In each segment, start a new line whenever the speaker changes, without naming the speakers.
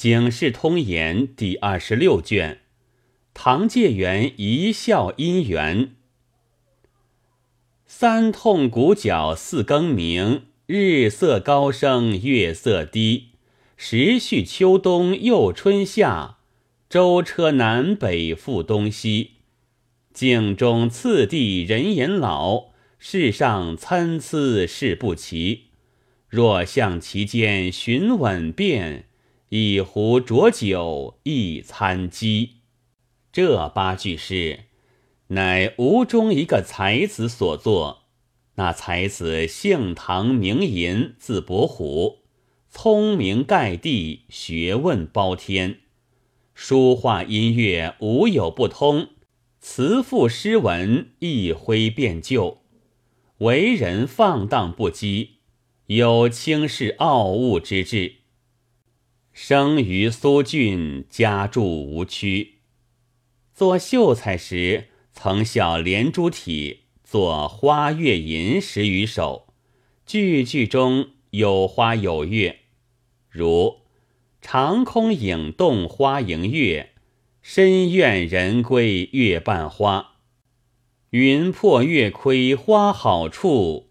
警世通言第二十六卷，唐介元一笑姻缘。三痛鼓角四更鸣，日色高升月色低。时序秋冬又春夏，舟车南北复东西。镜中次第人言老，世上参差事不齐。若向其间寻稳便。一壶浊酒一餐鸡，这八句诗，乃吴中一个才子所作。那才子姓唐名寅，字伯虎，聪明盖地，学问包天，书画音乐无有不通，词赋诗文一挥便就，为人放荡不羁，有轻视傲物之志。生于苏郡，家住吴区。做秀才时，曾效连珠体作《花月吟》十余首，句句中有花有月，如“长空影动花迎月，深院人归月半花”，“云破月亏花好处，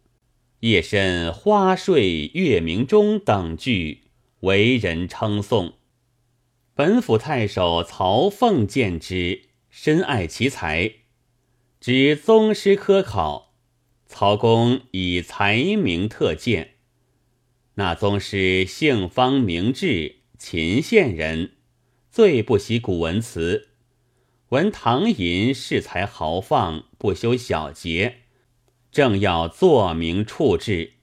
夜深花睡月明中”等句。为人称颂，本府太守曹凤见之，深爱其才，知宗师科考，曹公以才名特荐。那宗师姓方名志，秦县人，最不习古文词。闻唐寅恃才豪放，不修小节，正要作名处置，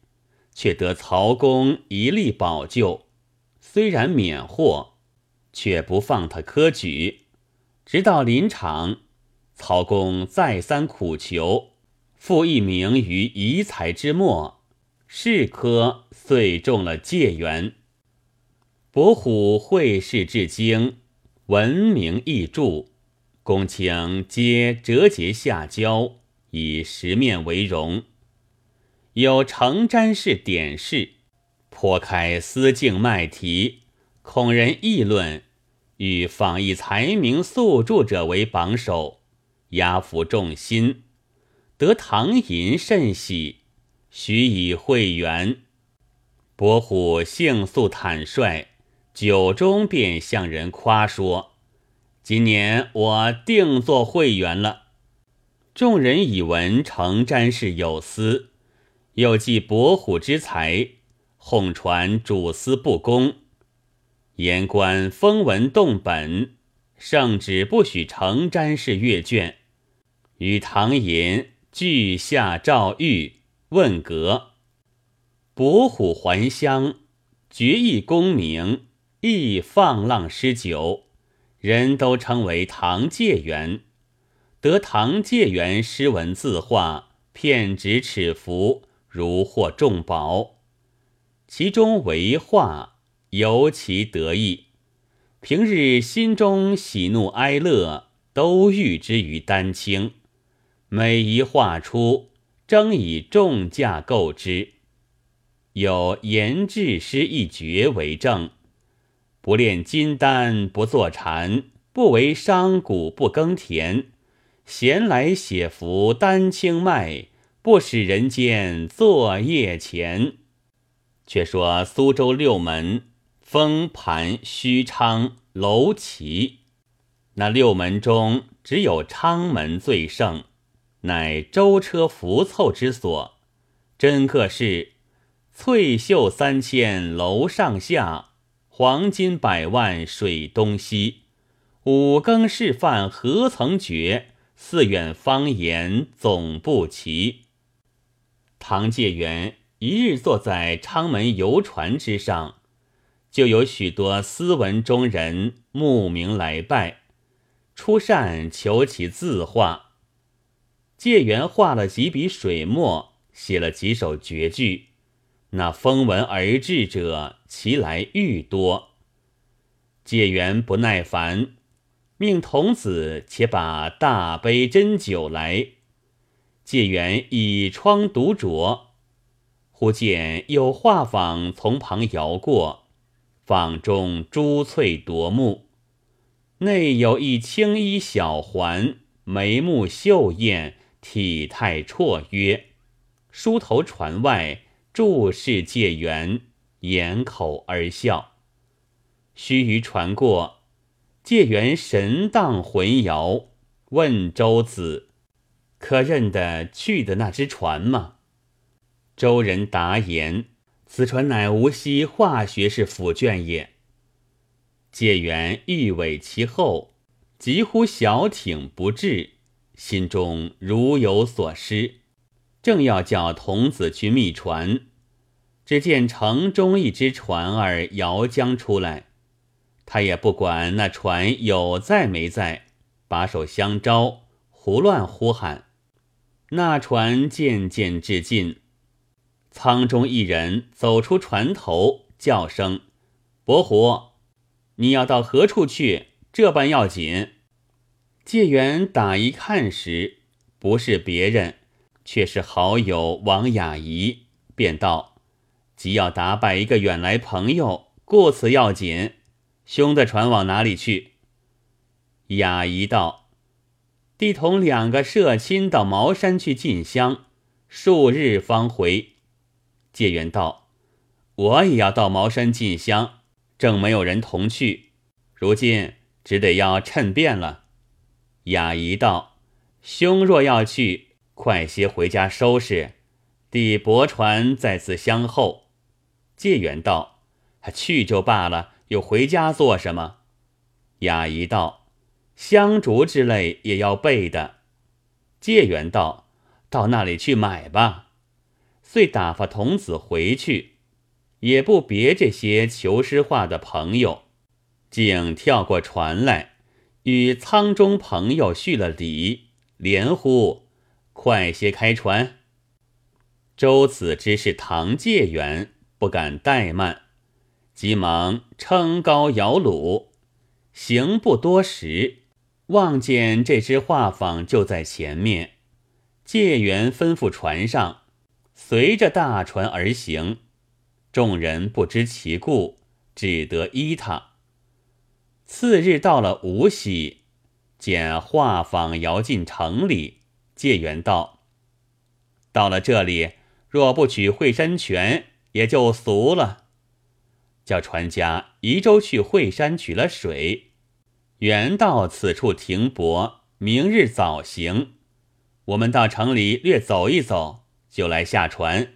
却得曹公一力保救。虽然免祸，却不放他科举。直到临场，曹公再三苦求，复一名于遗才之末，是科遂中了解元。伯虎会试至今，闻名益著，公卿皆折节下交，以十面为荣。有成詹氏典事。剖开思境脉题，恐人议论，欲访一才名宿著者为榜首，压服众心。得唐寅甚喜，许以会员。伯虎性素坦率，酒中便向人夸说：“今年我定做会员了。”众人以闻成詹氏有司，又记伯虎之才。哄传主司不公，言官封文动本，圣旨不许成詹氏阅卷。与唐寅俱下诏谕问阁。伯虎还乡，决意功名，亦放浪诗酒，人都称为唐介元。得唐介元诗文字画，片纸尺幅，如获重宝。其中为画尤其得意，平日心中喜怒哀乐都寓之于丹青，每一画出，争以重价购之。有言志诗一绝为证：不炼金丹不坐禅，不为商贾不耕田，闲来写幅丹青卖，不使人间作业钱。却说苏州六门封盘虚昌楼齐，那六门中只有昌门最盛，乃舟车浮凑之所。真个是翠袖三千楼上下，黄金百万水东西。五更示范何曾觉？四远方言总不齐。唐介元。一日坐在昌门游船之上，就有许多斯文中人慕名来拜，出善求其字画。介元画了几笔水墨，写了几首绝句，那风闻而至者，其来愈多。介元不耐烦，命童子且把大杯斟酒来。介元倚窗独酌。忽见有画舫从旁摇过，舫中珠翠夺目，内有一青衣小环，眉目秀艳，体态绰约，梳头船外注视介元，掩口而笑。须臾船过，介元神荡魂摇，问周子：“可认得去的那只船吗？”周人答言：“此船乃无锡化学士府卷也。”介元欲尾其后，急呼小艇不至，心中如有所失，正要叫童子去觅船，只见城中一只船儿摇将出来。他也不管那船有在没在，把手相招，胡乱呼喊。那船渐渐至近，舱中一人走出船头，叫声：“伯虎，你要到何处去？这般要紧。”介元打一看时，不是别人，却是好友王雅仪，便道：“即要打败一个远来朋友，故此要紧。”兄的船往哪里去？雅仪道：“弟同两个社亲到茅山去进香，数日方回。”介元道：“我也要到茅山进香，正没有人同去，如今只得要趁便了。”雅仪道：“兄若要去，快些回家收拾，弟泊船在此相候。”介元道：“去就罢了。”又回家做什么？雅仪道：“香烛之类也要备的。”介元道：“到那里去买吧。”遂打发童子回去，也不别这些求诗画的朋友，竟跳过船来，与舱中朋友叙了礼，连呼：“快些开船！”周子之是唐介元，不敢怠慢。急忙撑篙摇橹，行不多时，望见这只画舫就在前面。介元吩咐船上，随着大船而行。众人不知其故，只得依他。次日到了无锡，见画舫摇进城里，借缘道：“到了这里，若不取惠山泉，也就俗了。”叫船家移舟去惠山取了水，原到此处停泊，明日早行。我们到城里略走一走，就来下船。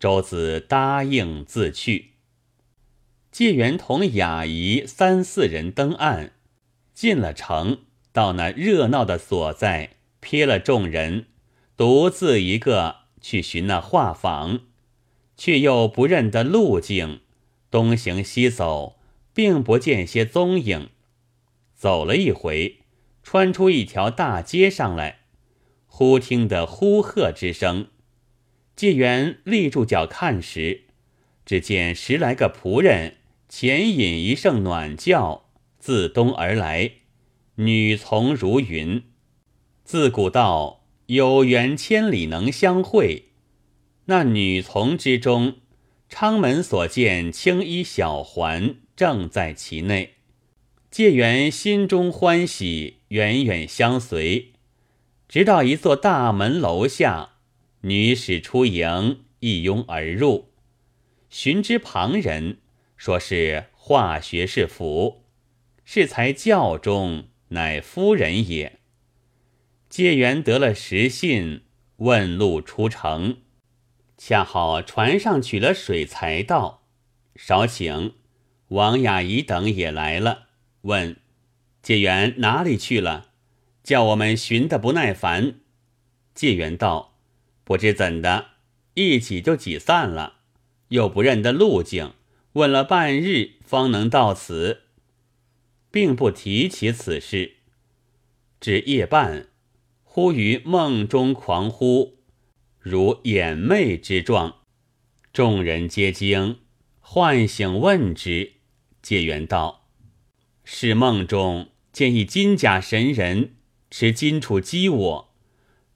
周子答应自去。介元同雅仪三四人登岸，进了城，到那热闹的所在，瞥了众人，独自一个去寻那画舫，却又不认得路径。东行西走，并不见些踪影。走了一回，穿出一条大街上来，忽听得呼喝之声。纪元立住脚看时，只见十来个仆人前引一声暖轿，自东而来，女从如云。自古道有缘千里能相会，那女从之中。昌门所见青衣小环正在其内，介元心中欢喜，远远相随，直到一座大门楼下，女使出迎，一拥而入。寻之旁人，说是化学士府，是才教中，乃夫人也。介元得了实信，问路出城。恰好船上取了水，才到。少请王雅仪等也来了，问介元哪里去了，叫我们寻得不耐烦。介元道：“不知怎的，一挤就挤散了，又不认得路径，问了半日方能到此，并不提起此事。至夜半，忽于梦中狂呼。”如眼魅之状，众人皆惊，唤醒问之。解元道：“是梦中见一金甲神人持金杵击我，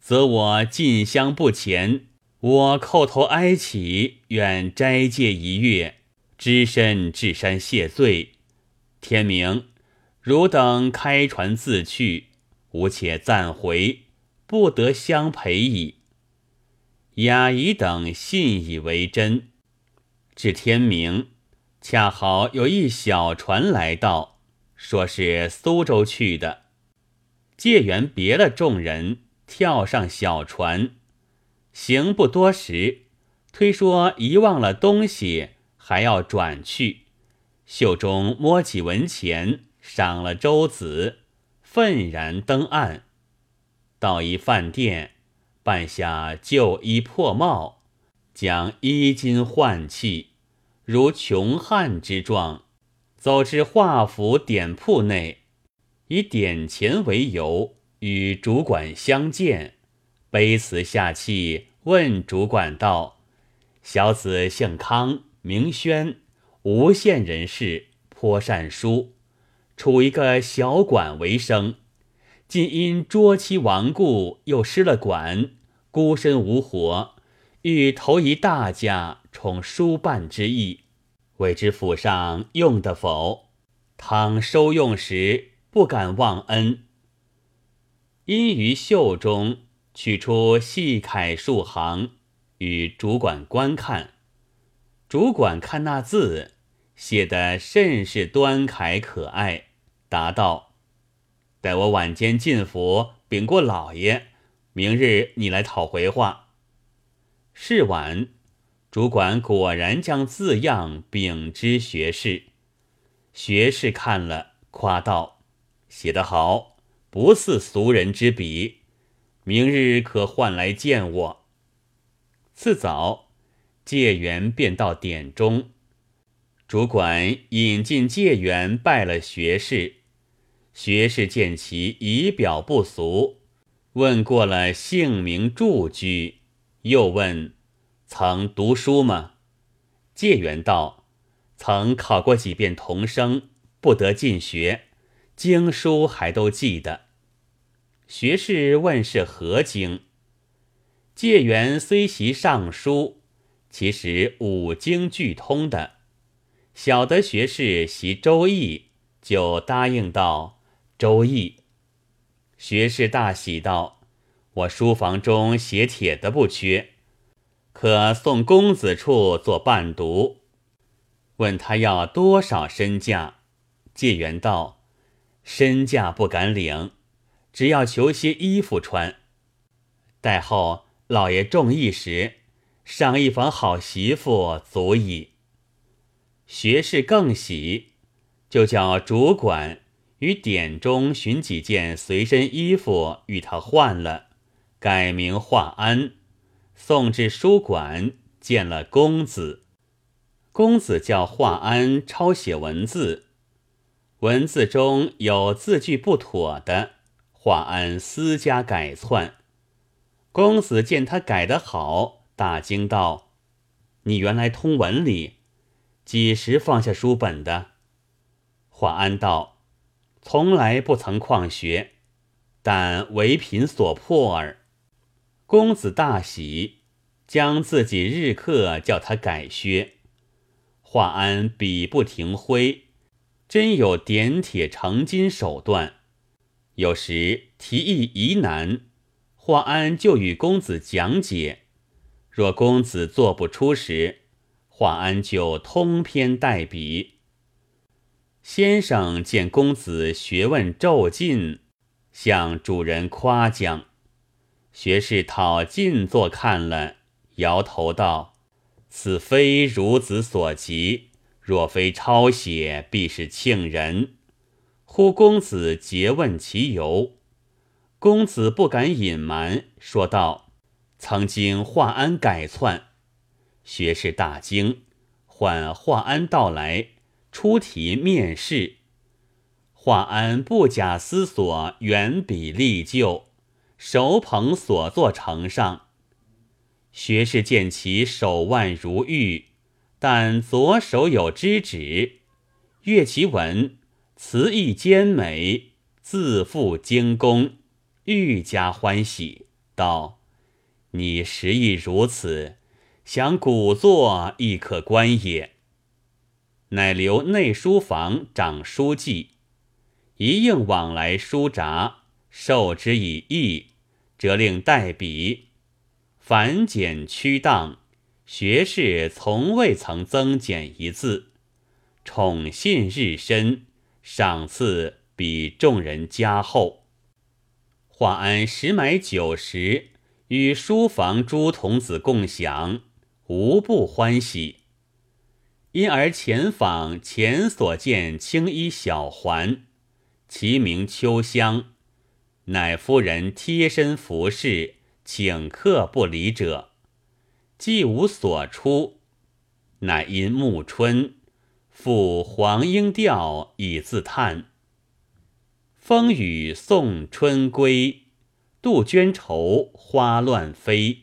则我进香不前。我叩头哀乞，愿斋戒一月，只身至山谢罪。天明，汝等开船自去，吾且暂回，不得相陪矣。”雅仪等信以为真。至天明，恰好有一小船来到，说是苏州去的。介元别了众人，跳上小船，行不多时，推说遗忘了东西，还要转去。袖中摸起文钱，赏了舟子，愤然登岸，到一饭店。办下旧衣破帽，将衣襟换气，如穷汉之状，走至画府点铺内，以点钱为由，与主管相见，卑辞下气，问主管道：“小子姓康，名轩，吴县人士，颇善书，处一个小馆为生。”今因捉妻亡故，又失了馆，孤身无活，欲投一大家宠书办之意，未知府上用得否？倘收用时，不敢忘恩。因于袖中取出细楷数行，与主管观看。主管看那字，写得甚是端楷可爱，答道。待我晚间进府禀过老爷，明日你来讨回话。是晚，主管果然将字样禀知学士。学士看了，夸道：“写得好，不似俗人之笔。明日可唤来见我。”次早，介元便到典中，主管引进介元拜了学士。学士见其仪表不俗，问过了姓名住居，又问：“曾读书吗？”介元道：“曾考过几遍童生，不得进学，经书还都记得。”学士问是何经？介元虽习尚书，其实五经俱通的。晓得学士习周易，就答应道。周易，学士大喜道：“我书房中写帖的不缺，可送公子处做伴读。”问他要多少身价，介元道：“身价不敢领，只要求些衣服穿。待后老爷中意时，赏一房好媳妇足矣。”学士更喜，就叫主管。于典中寻几件随身衣服与他换了，改名华安，送至书馆见了公子。公子叫华安抄写文字，文字中有字句不妥的，华安私家改窜。公子见他改得好，大惊道：“你原来通文理，几时放下书本的？”华安道。从来不曾旷学，但为贫所迫耳。公子大喜，将自己日课叫他改削。华安笔不停挥，真有点铁成金手段。有时提议疑难，华安就与公子讲解。若公子做不出时，华安就通篇代笔。先生见公子学问骤进，向主人夸奖。学士讨进坐看了，摇头道：“此非孺子所及，若非抄写，必是庆人。”呼公子诘问其由，公子不敢隐瞒，说道：“曾经华安改窜。”学士大惊，唤华安到来。出题面试，华安不假思索，圆笔立就，手捧所作呈上。学士见其手腕如玉，但左手有知指，阅其文，词意兼美，字赋精工，愈加欢喜，道：“你实亦如此，想古作亦可观也。”乃留内书房掌书记，一应往来书札，授之以义，则令代笔。繁简曲当，学士从未曾增减一字。宠信日深，赏赐比众人加厚。华安时买酒食，与书房诸童子共享，无不欢喜。因而前访前所见青衣小环，其名秋香，乃夫人贴身服侍，请客不离者。既无所出，乃因暮春。赋黄莺调以自叹。风雨送春归，杜鹃愁花乱飞。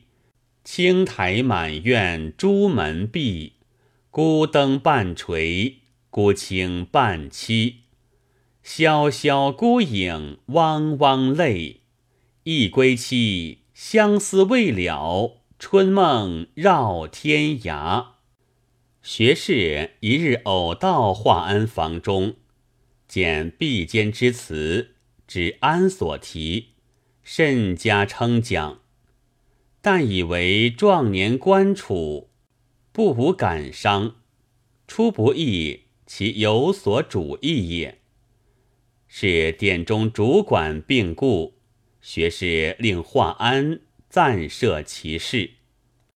青苔满院朱门闭，孤灯半垂，孤清半凄。萧萧孤影汪汪泪，一归期，相思未了，春梦绕天涯。学士一日偶到华安房中，见壁间之词，指安所题，甚加称奖。但以为壮年官处，不无感伤。初不意其有所主意也。是殿中主管病故，学士令华安暂设其事。